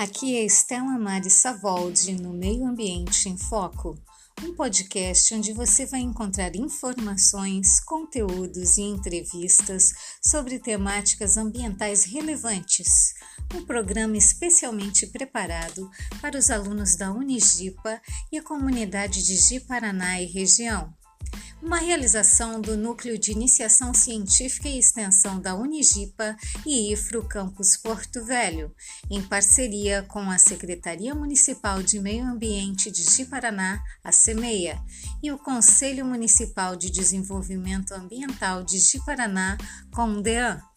Aqui é Estela Mari Savoldi no Meio Ambiente em Foco, um podcast onde você vai encontrar informações, conteúdos e entrevistas sobre temáticas ambientais relevantes. Um programa especialmente preparado para os alunos da Unigipa e a comunidade de Ji-Paraná e região uma realização do Núcleo de Iniciação Científica e Extensão da Unigipa e IFRO Campus Porto Velho, em parceria com a Secretaria Municipal de Meio Ambiente de Ji-Paraná, a CEMEIA, e o Conselho Municipal de Desenvolvimento Ambiental de Ji-Paraná, CONDEAN.